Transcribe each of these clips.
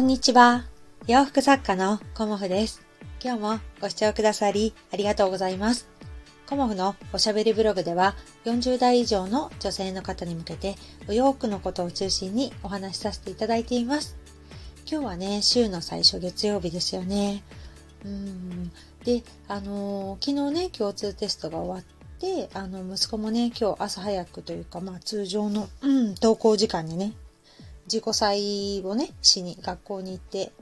こんにちは。洋服作家のコモフです。今日もご視聴くださりありがとうございます。コモフのおしゃべりブログでは40代以上の女性の方に向けてお洋服のことを中心にお話しさせていただいています。今日はね、週の最初月曜日ですよね。うん。で、あのー昨日ね、共通テストが終わって、あの、息子もね、今日朝早くというか、まあ通常の、うん、登校時間にね、自己採をね、しに学校に行って、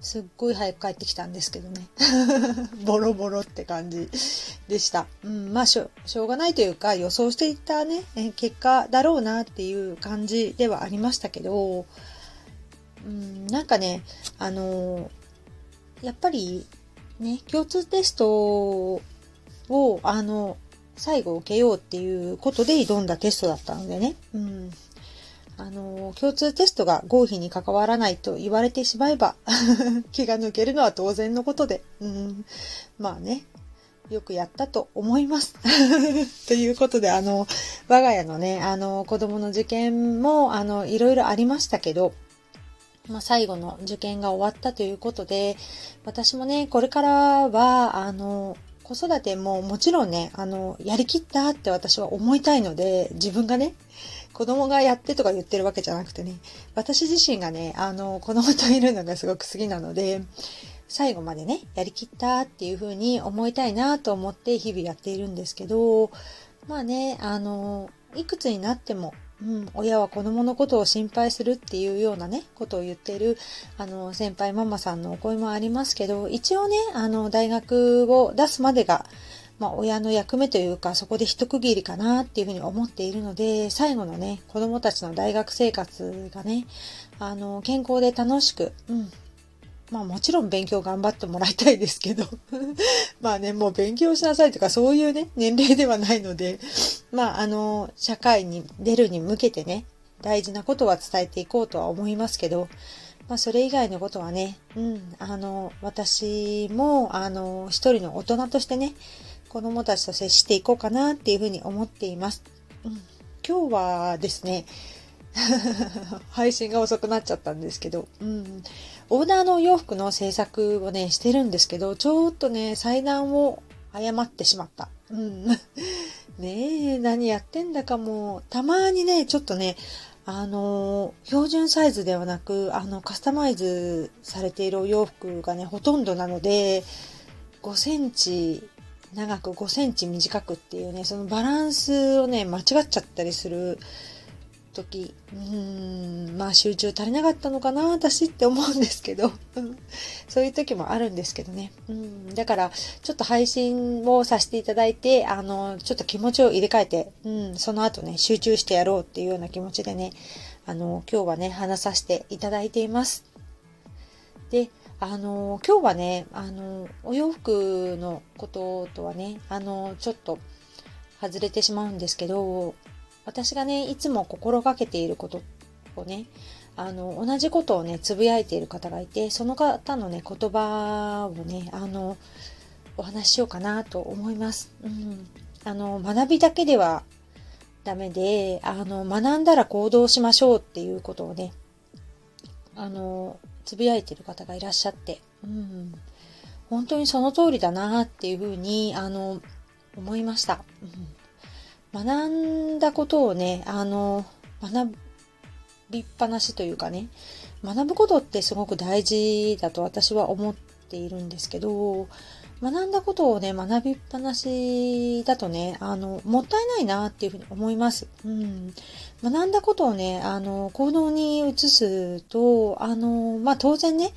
すっごい早く帰ってきたんですけどね。ボロボロって感じ でした。うん、まあしょ、しょうがないというか、予想していたね、結果だろうなっていう感じではありましたけど、うん、なんかね、あのやっぱりね、共通テストを、あの、最後受けようっていうことで挑んだテストだったのでね、うん。あの、共通テストが合否に関わらないと言われてしまえば、気が抜けるのは当然のことで、うん。まあね、よくやったと思います。ということで、あの、我が家のね、あの、子供の受験も、あの、いろいろありましたけど、まあ、最後の受験が終わったということで、私もね、これからは、あの、子育てももちろんね、あの、やりきったって私は思いたいので、自分がね、子供がやってとか言ってるわけじゃなくてね、私自身がね、あの、子供といるのがすごく好きなので、最後までね、やりきったっていう風に思いたいなと思って日々やっているんですけど、まあね、あの、いくつになっても、うん、親は子供のことを心配するっていうようなね、ことを言っている、あの、先輩ママさんのお声もありますけど、一応ね、あの、大学を出すまでが、まあ、親の役目というか、そこで一区切りかなっていうふうに思っているので、最後のね、子供たちの大学生活がね、あの、健康で楽しく、うん。まあもちろん勉強頑張ってもらいたいですけど、まあね、もう勉強しなさいとかそういうね、年齢ではないので、まああの、社会に出るに向けてね、大事なことは伝えていこうとは思いますけど、まあそれ以外のことはね、うん、あの、私も、あの、一人の大人としてね、子供たちと接していこうかなっていうふうに思っています。うん、今日はですね、配信が遅くなっちゃったんですけど、うん、オーダーのお洋服の制作をね、してるんですけど、ちょっとね、祭壇を誤ってしまった。うん。ねえ、何やってんだかもう、たまにね、ちょっとね、あの、標準サイズではなく、あの、カスタマイズされているお洋服がね、ほとんどなので、5センチ長く5センチ短くっていうね、そのバランスをね、間違っちゃったりする時、うーん、まあ集中足りなかったのかな、私って思うんですけど、そういう時もあるんですけどね。うん、だから、ちょっと配信をさせていただいて、あの、ちょっと気持ちを入れ替えて、うん、その後ね、集中してやろうっていうような気持ちでね、あの、今日はね、話させていただいています。で、あの、今日はね、あの、お洋服のこととはね、あの、ちょっと外れてしまうんですけど、私がね、いつも心がけていることをね、あの、同じことをね、つぶやいている方がいて、その方のね、言葉をね、あの、お話ししようかなと思います。うん。あの、学びだけではダメで、あの、学んだら行動しましょうっていうことをね、あの、つぶやいてる方がいらっしゃって、うん。本当にその通りだなっていうふうに、あの、思いました。うん、学んだことをね、あの、学びっぱなしというかね、学ぶことってすごく大事だと私は思っているんですけど、学んだことをね、学びっぱなしだとね、あの、もったいないなっていうふうに思います。うん。学んだことをね、あの、行動に移すと、あの、まあ、当然ね、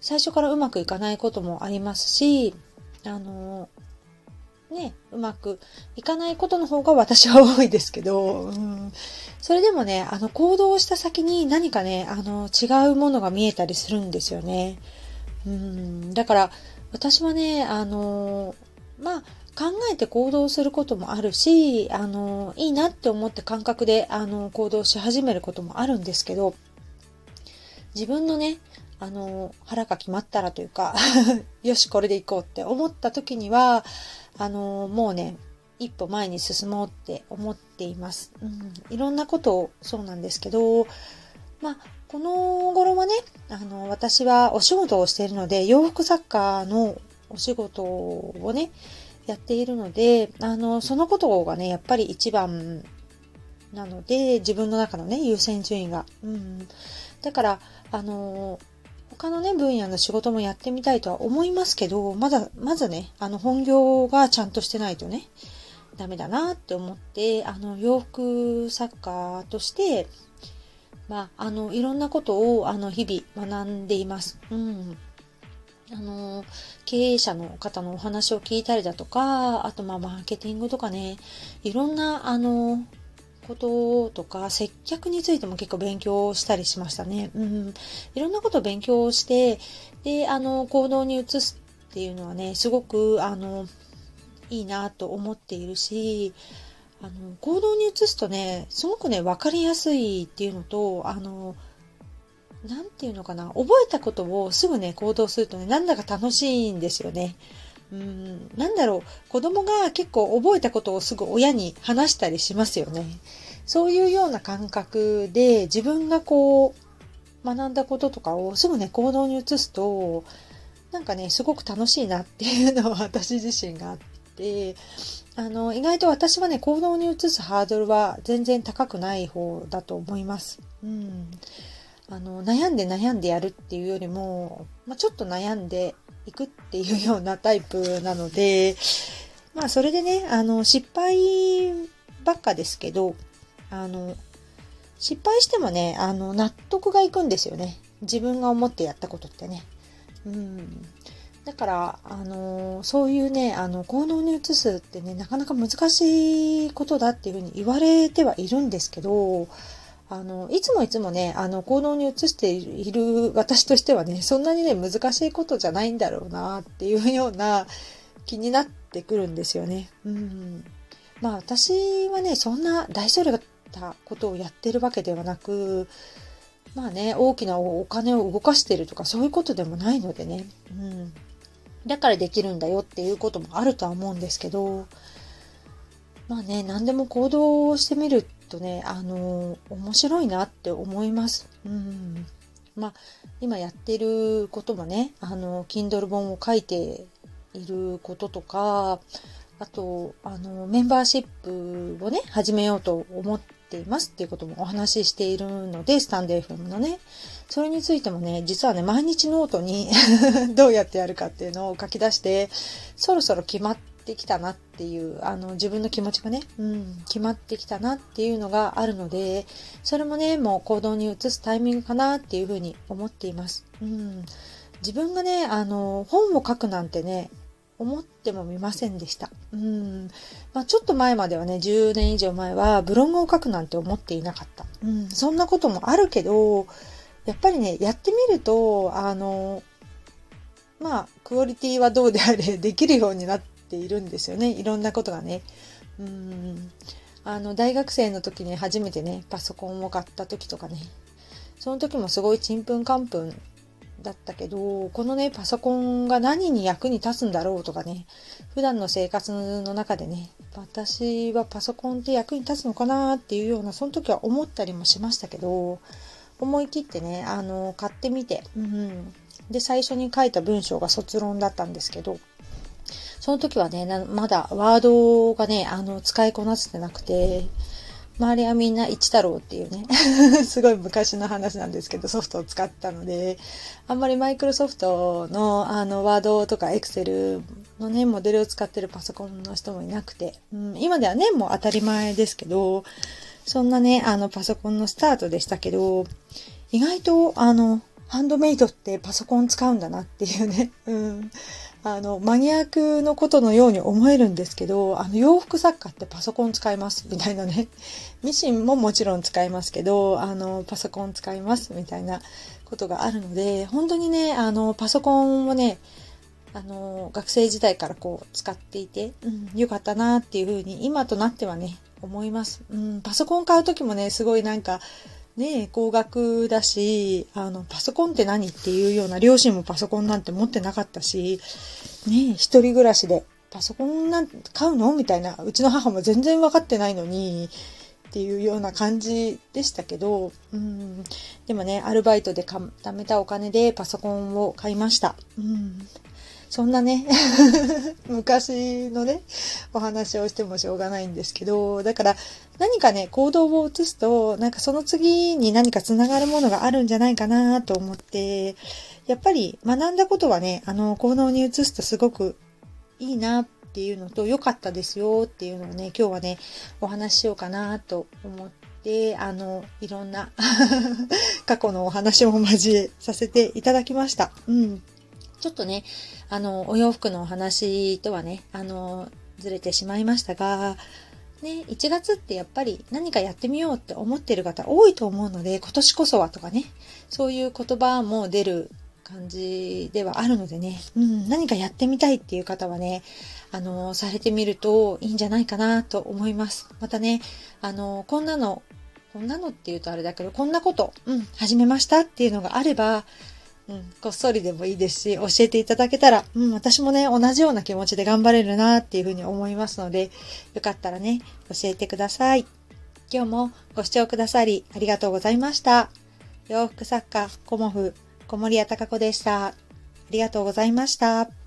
最初からうまくいかないこともありますし、あの、ね、うまくいかないことの方が私は多いですけど、うん、それでもね、あの、行動した先に何かね、あの、違うものが見えたりするんですよね。うん、だから、私はね、あの、まあ、考えて行動することもあるし、あの、いいなって思って感覚で、あの、行動し始めることもあるんですけど、自分のね、あの、腹が決まったらというか、よし、これで行こうって思った時には、あの、もうね、一歩前に進もうって思っています。うん、いろんなことをそうなんですけど、まあ、この頃はね、あの、私はお仕事をしているので、洋服作家のお仕事をね、やっているので、あの、そのことがね、やっぱり一番なので、自分の中のね、優先順位が。うん。だから、あの、他のね、分野の仕事もやってみたいとは思いますけど、まだ、まずね、あの、本業がちゃんとしてないとね、ダメだなって思って、あの、洋服作家として、まあ、あの、いろんなことを、あの、日々学んでいます。うん。あの、経営者の方のお話を聞いたりだとか、あと、まあ、マーケティングとかね、いろんな、あの、こととか、接客についても結構勉強したりしましたね。うん。いろんなことを勉強して、で、あの、行動に移すっていうのはね、すごく、あの、いいなと思っているし、あの、行動に移すとね、すごくね、わかりやすいっていうのと、あの、なんていうのかな、覚えたことをすぐね、行動するとね、なんだか楽しいんですよね。うん、なんだろう、子供が結構覚えたことをすぐ親に話したりしますよね。そういうような感覚で自分がこう、学んだこととかをすぐね、行動に移すと、なんかね、すごく楽しいなっていうのは私自身があって、あの、意外と私はね、行動に移すハードルは全然高くない方だと思います。うん。あの、悩んで悩んでやるっていうよりも、まあ、ちょっと悩んでいくっていうようなタイプなので、まあ、それでね、あの、失敗ばっかですけど、あの、失敗してもね、あの、納得がいくんですよね。自分が思ってやったことってね。うん。だから、あのそういうね、あの、行動に移すってね、なかなか難しいことだっていうふうに言われてはいるんですけど、あの、いつもいつもね、あの、行動に移している私としてはね、そんなにね、難しいことじゃないんだろうなっていうような気になってくるんですよね。うん。まあ私はね、そんな大それたことをやってるわけではなく、まあね、大きなお金を動かしてるとかそういうことでもないのでね。うん。だからできるんだよっていうこともあるとは思うんですけど、まあね、何でも行動してみるとね、あの、面白いなって思います。うん。まあ、今やってることもね、あの、Kindle 本を書いていることとか、あと、あの、メンバーシップをね、始めようと思っていますっていうこともお話ししているので、スタンド FM のね。それについてもね、実はね、毎日ノートに どうやってやるかっていうのを書き出して、そろそろ決まってきたなっていう、あの、自分の気持ちがね、うん、決まってきたなっていうのがあるので、それもね、もう行動に移すタイミングかなっていうふうに思っています。うん。自分がね、あの、本を書くなんてね、思ってもみませんでした。うん。まあ、ちょっと前まではね、10年以上前はブログを書くなんて思っていなかった。うん。そんなこともあるけど、やっぱりね、やってみると、あの、まあ、クオリティはどうであれ、できるようになっているんですよね。いろんなことがね。うん。あの、大学生の時に初めてね、パソコンを買った時とかね、その時もすごいちんぷんかんぷんだったけど、このね、パソコンが何に役に立つんだろうとかね、普段の生活の中でね、私はパソコンって役に立つのかなっていうような、その時は思ったりもしましたけど、思い切ってね、あの、買ってみて、うん。で、最初に書いた文章が卒論だったんですけど、その時はね、まだワードがね、あの、使いこなせてなくて、周りはみんな一太郎っていうね。すごい昔の話なんですけど、ソフトを使ったので、あんまりマイクロソフトのあのワードとかエクセルのね、モデルを使ってるパソコンの人もいなくて、うん、今ではね、もう当たり前ですけど、そんなね、あの、パソコンのスタートでしたけど、意外と、あの、ハンドメイドってパソコン使うんだなっていうね、うん。あの、マニアックのことのように思えるんですけど、あの、洋服作家ってパソコン使います、みたいなね。ミシンももちろん使いますけど、あの、パソコン使います、みたいなことがあるので、本当にね、あの、パソコンをね、あの、学生時代からこう、使っていて、うん、よかったなっていうふうに、今となってはね、思います。うん、パソコン買う時もね、すごいなんか、ね高額だし、あの、パソコンって何っていうような、両親もパソコンなんて持ってなかったし、ね一人暮らしでパソコンなんて買うの？みたいな、うちの母も全然わかってないのに、っていうような感じでしたけど、うん、でもね、アルバイトで貯めたお金でパソコンを買いました。うん。そんなね 昔のね、お話をしてもしょうがないんですけど、だから何かね、行動を移すと、なんかその次に何か繋がるものがあるんじゃないかなと思って、やっぱり学んだことはね、あの、行動に移すとすごくいいなっていうのと、良かったですよっていうのをね、今日はね、お話ししようかなと思って、あの、いろんな 過去のお話も交えさせていただきました。うん。ちょっとね、あの、お洋服のお話とはね、あの、ずれてしまいましたが、ね、1月ってやっぱり何かやってみようって思ってる方多いと思うので、今年こそはとかね、そういう言葉も出る感じではあるのでね、うん、何かやってみたいっていう方はね、あの、されてみるといいんじゃないかなと思います。またね、あの、こんなの、こんなのって言うとあれだけど、こんなこと、うん、始めましたっていうのがあれば、うん、こっそりでもいいですし、教えていただけたら、うん、私もね、同じような気持ちで頑張れるなっていうふうに思いますので、よかったらね、教えてください。今日もご視聴くださりありがとうございました。洋服作家、コモフ、小森屋隆子でした。ありがとうございました。